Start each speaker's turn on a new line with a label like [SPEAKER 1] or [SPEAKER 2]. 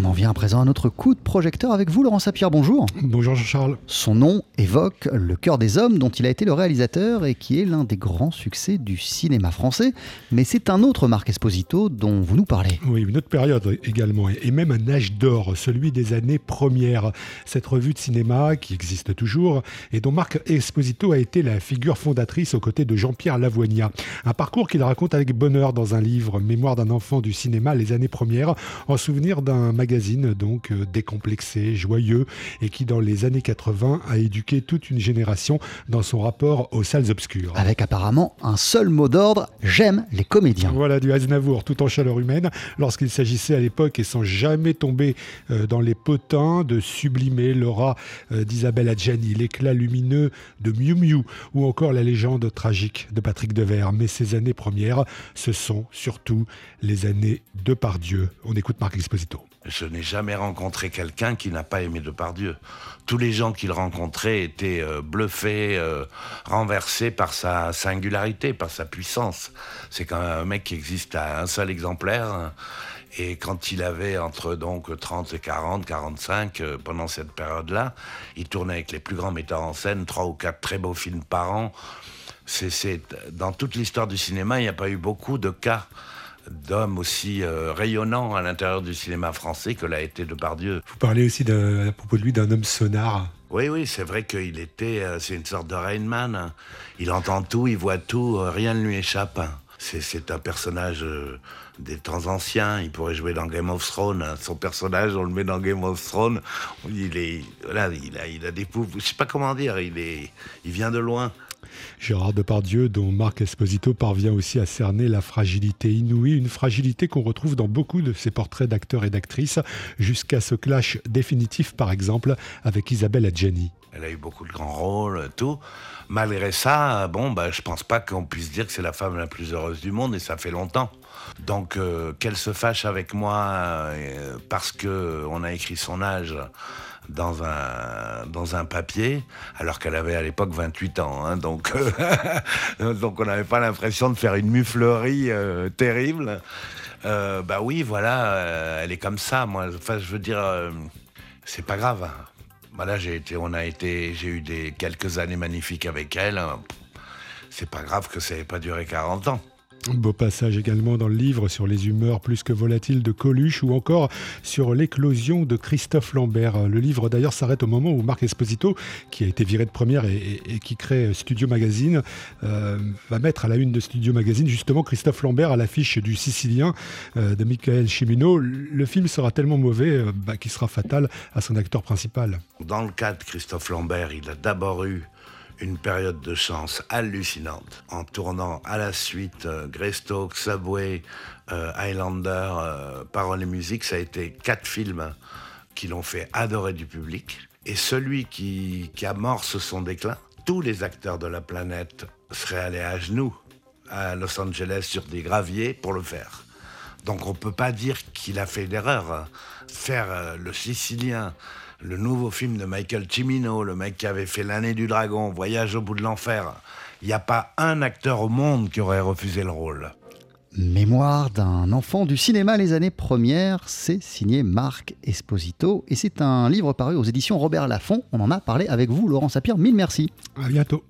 [SPEAKER 1] On en vient à présent à notre coup de projecteur avec vous, Laurent Sapir. Bonjour.
[SPEAKER 2] Bonjour Jean-Charles.
[SPEAKER 1] Son nom évoque Le cœur des hommes, dont il a été le réalisateur et qui est l'un des grands succès du cinéma français. Mais c'est un autre Marc Esposito dont vous nous parlez.
[SPEAKER 2] Oui, une autre période également, et même un âge d'or, celui des années premières. Cette revue de cinéma qui existe toujours et dont Marc Esposito a été la figure fondatrice aux côtés de Jean-Pierre Lavoigna. Un parcours qu'il raconte avec bonheur dans un livre, Mémoire d'un enfant du cinéma, les années premières, en souvenir d'un magazine donc euh, décomplexé, joyeux et qui dans les années 80 a éduqué toute une génération dans son rapport aux salles obscures.
[SPEAKER 1] Avec apparemment un seul mot d'ordre, j'aime les comédiens.
[SPEAKER 2] Voilà du Aznavour tout en chaleur humaine lorsqu'il s'agissait à l'époque et sans jamais tomber euh, dans les potins de sublimer l'aura euh, d'Isabelle Adjani, l'éclat lumineux de Miu Miu ou encore la légende tragique de Patrick Devers. Mais ces années premières, ce sont surtout les années de Pardieu. On écoute Marc Exposito.
[SPEAKER 3] Je n'ai jamais rencontré quelqu'un qui n'a pas aimé Depardieu. Tous les gens qu'il rencontrait étaient euh, bluffés, euh, renversés par sa singularité, par sa puissance. C'est quand même un mec qui existe à un seul exemplaire. Et quand il avait entre donc 30 et 40, 45, euh, pendant cette période-là, il tournait avec les plus grands metteurs en scène, trois ou quatre très beaux films par an. C'est, dans toute l'histoire du cinéma, il n'y a pas eu beaucoup de cas d'homme aussi euh, rayonnant à l'intérieur du cinéma français que l'a été Depardieu.
[SPEAKER 2] Vous parlez aussi à propos de lui d'un homme sonore.
[SPEAKER 3] Oui, oui, c'est vrai qu'il était, euh, c'est une sorte de Rainman. Il entend tout, il voit tout, euh, rien ne lui échappe. C'est un personnage des temps anciens. Il pourrait jouer dans Game of Thrones. Son personnage, on le met dans Game of Thrones. Il est, là, il a, il a des poufs. Je sais pas comment dire. Il est, il vient de loin.
[SPEAKER 2] Gérard Depardieu, dont Marc Esposito parvient aussi à cerner la fragilité inouïe, une fragilité qu'on retrouve dans beaucoup de ses portraits d'acteurs et d'actrices, jusqu'à ce clash définitif, par exemple, avec Isabelle Adjani.
[SPEAKER 3] Elle a eu beaucoup de grands rôles, tout. Malgré ça, bon, bah, je pense pas qu'on puisse dire que c'est la femme la plus heureuse du monde, et ça fait longtemps. Donc, euh, qu'elle se fâche avec moi euh, parce que on a écrit son âge dans un, dans un papier, alors qu'elle avait à l'époque 28 ans. Hein, donc, donc on n'avait pas l'impression de faire une muflerie euh, terrible. Euh, bah oui, voilà, euh, elle est comme ça. Moi, enfin, je veux dire, c'est pas grave. Bah j'ai été, on a été, j'ai eu des quelques années magnifiques avec elle. C'est pas grave que ça n'ait pas duré 40 ans.
[SPEAKER 2] Beau passage également dans le livre sur les humeurs plus que volatiles de Coluche ou encore sur l'éclosion de Christophe Lambert. Le livre d'ailleurs s'arrête au moment où Marc Esposito, qui a été viré de première et, qui crée Studio Magazine, euh, va mettre à la une de Studio Magazine justement Christophe Lambert à l'affiche du Sicilien euh, de Michael Cimino. Le film sera tellement mauvais euh, bah, qu'il sera fatal à son acteur principal.
[SPEAKER 3] Dans le cas de Christophe Lambert, il a d'abord eu une période de chance hallucinante en tournant à la suite euh, Greystoke, Subway, euh, Highlander, euh, Parole et musique. Ça a été quatre films qui l'ont fait adorer du public. Et celui qui, amorce son déclin, tous les acteurs de la planète seraient allés à genoux à Los Angeles sur des graviers pour le faire. Donc on ne peut pas dire qu'il a fait d'erreur. Faire le Sicilien, le nouveau film de Michael Cimino, le mec qui avait fait L'année du dragon, Voyage au bout de l'enfer. Il n'y a pas un acteur au monde qui aurait refusé le rôle.
[SPEAKER 1] Mémoire d'un enfant du cinéma les années premières, c'est signé Marc Esposito et c'est un livre paru aux éditions Robert Laffont. On en a parlé avec vous, Laurent Sapir. Mille merci.
[SPEAKER 2] À bientôt.